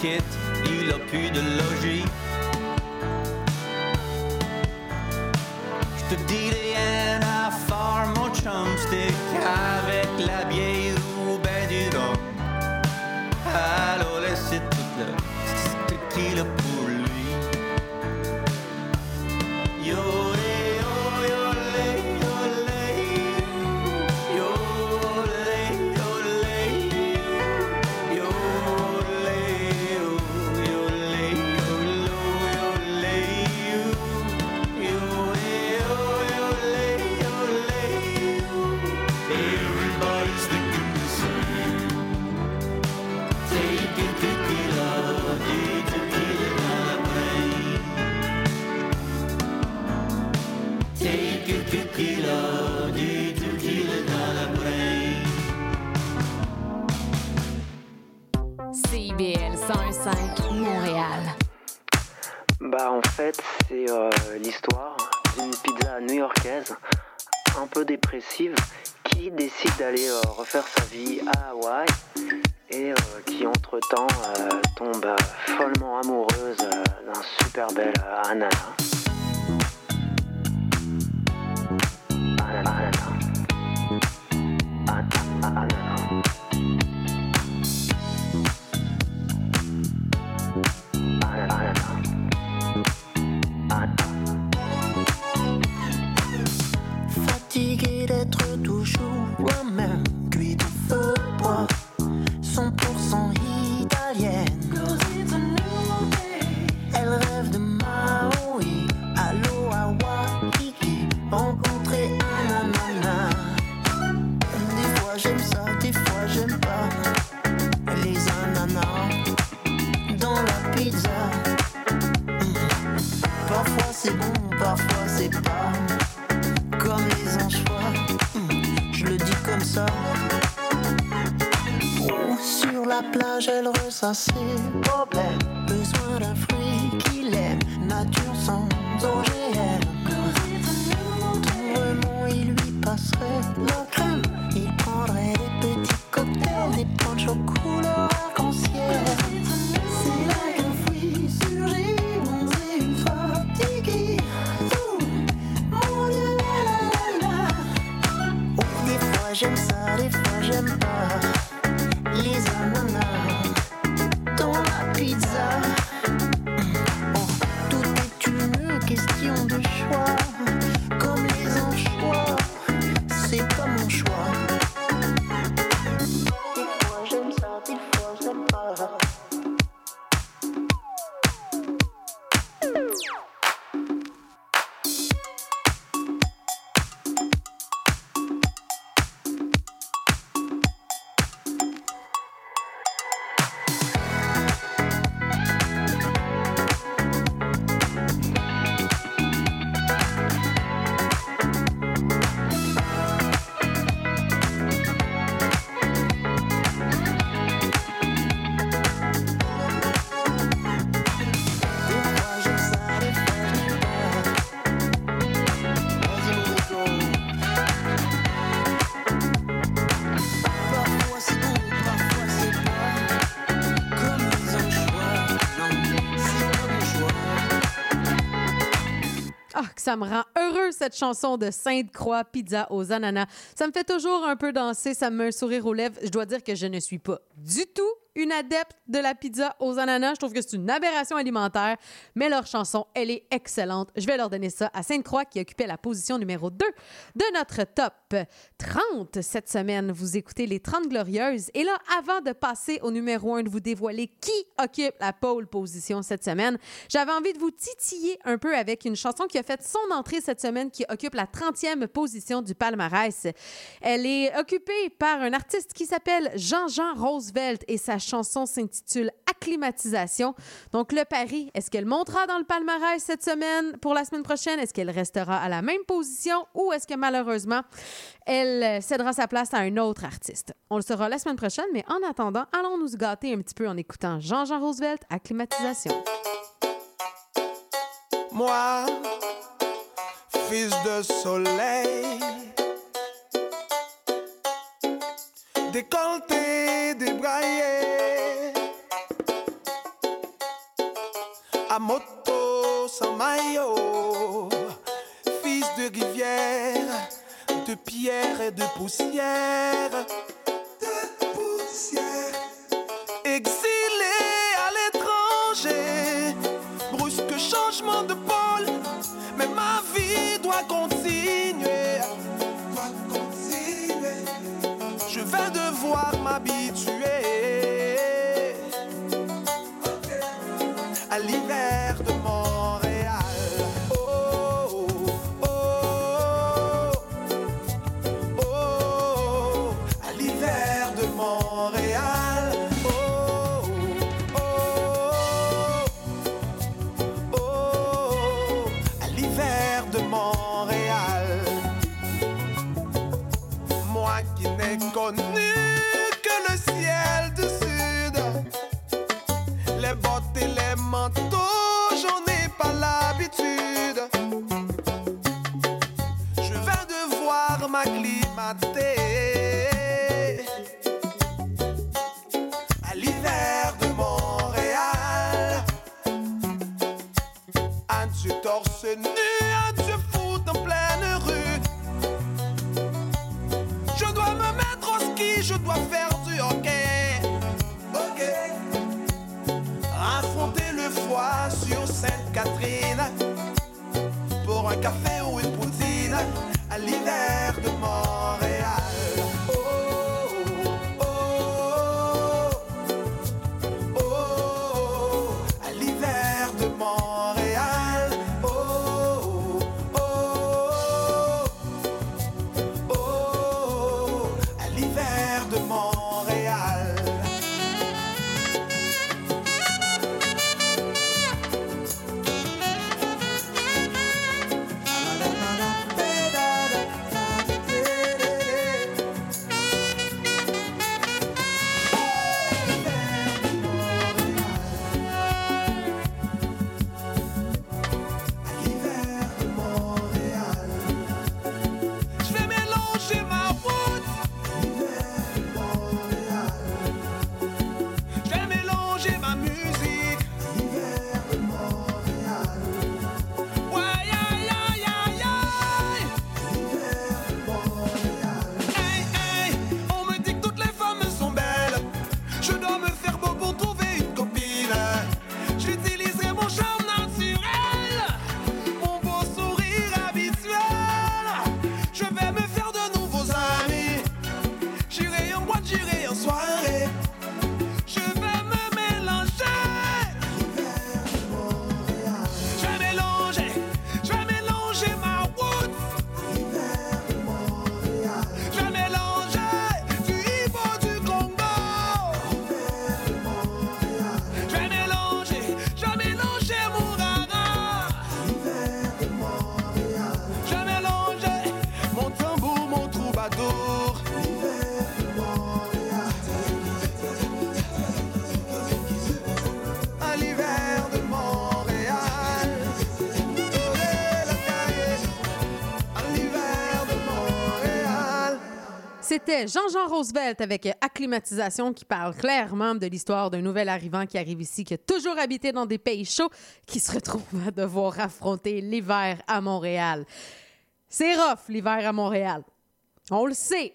quitte, il a plus de logis. Montréal. Bah en fait, c'est euh, l'histoire d'une pizza new-yorkaise un peu dépressive qui décide d'aller euh, refaire sa vie à elle ça me rend heureux, cette chanson de Sainte-Croix, pizza aux ananas. Ça me fait toujours un peu danser, ça me met un sourire aux lèvres. Je dois dire que je ne suis pas du tout une adepte de la pizza aux ananas. Je trouve que c'est une aberration alimentaire, mais leur chanson, elle est excellente. Je vais leur donner ça à Sainte-Croix, qui occupait la position numéro 2 de notre top 30 cette semaine. Vous écoutez les 30 Glorieuses. Et là, avant de passer au numéro 1, de vous dévoiler qui occupe la pole position cette semaine, j'avais envie de vous titiller un peu avec une chanson qui a fait son entrée cette semaine, qui occupe la 30e position du palmarès. Elle est occupée par un artiste qui s'appelle Jean-Jean Roosevelt et sa chanson s'intitule Acclimatisation. Donc, le pari, est-ce qu'elle montera dans le palmarès cette semaine? Pour la semaine prochaine? Est-ce qu'elle restera à la même position ou est-ce que malheureusement, elle euh, cédera sa place à un autre artiste? On le saura la semaine prochaine, mais en attendant, allons nous gâter un petit peu en écoutant Jean-Jean Roosevelt, Acclimatisation. Moi, fils de soleil, décolleté, débraillé, à moto sans maillot, fils de rivière, pierre et de poussière, de poussière, exilé à l'étranger, brusque changement de pôle, mais ma vie doit continuer. Doit continuer. Je vais devoir m'habituer Jean-Jean Roosevelt avec Acclimatisation qui parle clairement de l'histoire d'un nouvel arrivant qui arrive ici, qui a toujours habité dans des pays chauds, qui se retrouve à devoir affronter l'hiver à Montréal. C'est rough, l'hiver à Montréal. On le sait.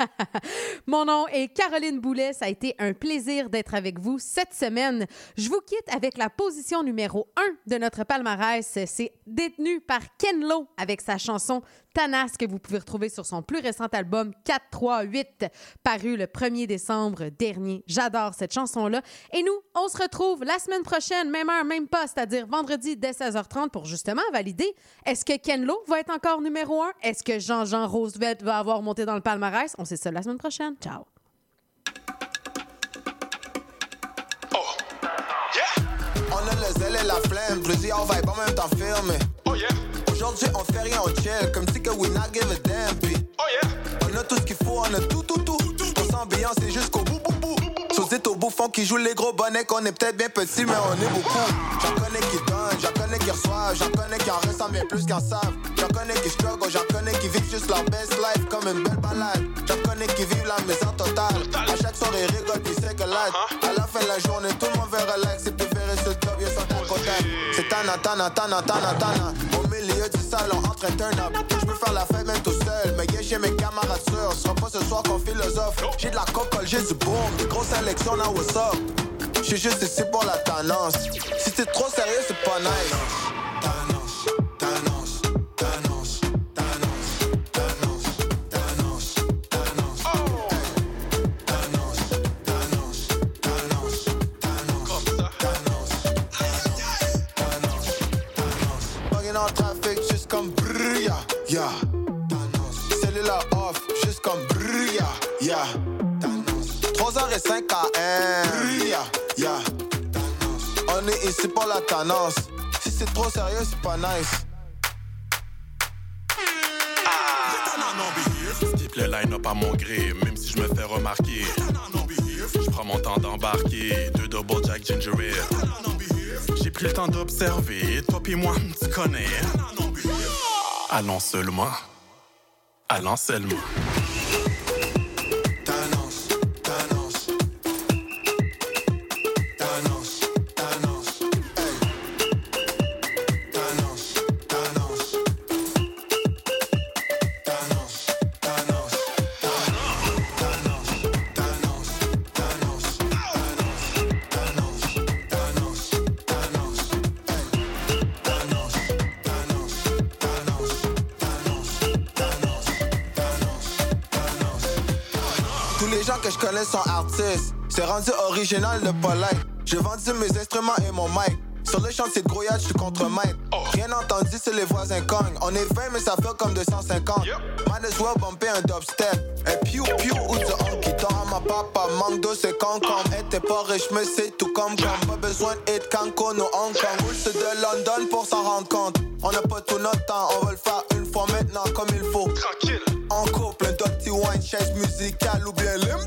Mon nom est Caroline Boulet. Ça a été un plaisir d'être avec vous cette semaine. Je vous quitte avec la position numéro 1 de notre palmarès. C'est détenu par Ken Lo avec sa chanson Tanas que vous pouvez retrouver sur son plus récent album 438 paru le 1er décembre dernier. J'adore cette chanson-là. Et nous, on se retrouve la semaine prochaine, même heure, même pas, c'est-à-dire vendredi dès 16h30 pour justement valider est-ce que Ken Lo va être encore numéro 1? Est-ce que Jean-Jean Roosevelt va avoir monté dans le palmarès? On sait ça la semaine prochaine. Ciao. On a le zèle et la flemme, même temps. Oh yeah. Aujourd'hui on fait rien, on chill, comme si que we not give a damn. Puis, oh yeah. On a tout ce qu'il faut, on a tout, tout, tout. On s'ambiance et jusqu'au bout, bout, bout. Sous au bouffon qui joue les gros bonnets, qu'on est peut-être bien petits, mais on est beaucoup. J'en connais qui donnent, j'en connais qui reçoivent, j'en connais qui en ressentent bien plus qu'en savent. J'en connais qui struggle, j'en connais qui vivent juste leur best life comme une belle balade. J'en connais qui vivent la maison totale. À chaque soirée, ils rigolent puis c'est que là. À la fin de la journée, tout le monde veut relax et puis verrer le top, ils sont à côté. C'est tana, tana, tana, tana, tana. Du salon, en train de turn up. Je peux faire la fête même tout seul, mais yeah, j'ai mes camarades sûrs. Ce sera pas ce soir qu'on philosophe. J'ai de la cocolle, j'ai du boom, des grosses sélections, now what's up? J'suis juste ici pour la tendance. Si t'es trop sérieux, c'est pas nice. Si c'est trop sérieux, c'est pas nice. Skip le line-up à mon gré, même si je me fais remarquer. Je prends mon temps d'embarquer, deux double jack ginger ale. J'ai pris le temps d'observer, toi et moi, tu connais. Allons seulement. Allons seulement. C'est rendu original de polite. J'ai vendu mes instruments et mon mic. Sur le chantier de grouillade, je suis contre maître. Rien entendu, c'est les voisins cognent. On est 20, mais ça fait comme 250. Might as well bumper un dubstep. Un piou piou ou du honky tonk. Ma papa manque de c'est con comme. Et t'es pas riche, mais c'est tout comme comme. Pas besoin de Cancun ou Hong Kong. Ou c'est de London pour s'en rendre compte. On n'a pas tout notre temps, on va le faire une fois maintenant comme il faut. Tranquille. En couple, un dirty wine, chaise musicale ou bien limbo.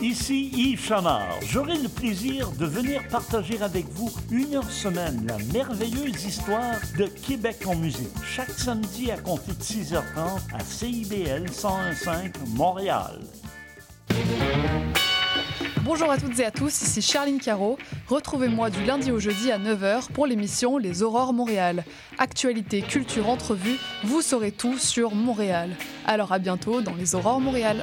Ici Yves Chamard. J'aurai le plaisir de venir partager avec vous une heure semaine la merveilleuse histoire de Québec en musique. Chaque samedi à compter de 6h30 à CIBL 101.5 Montréal. Bonjour à toutes et à tous, ici Charline Caro. Retrouvez-moi du lundi au jeudi à 9h pour l'émission Les Aurores Montréal. Actualité, culture, entrevue, vous saurez tout sur Montréal. Alors à bientôt dans Les Aurores Montréal.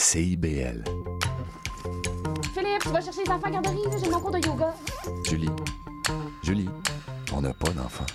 CIBL. Philippe, tu vas chercher les enfants à garderie, j'ai mon cours de yoga. Julie. Julie, on n'a pas d'enfant.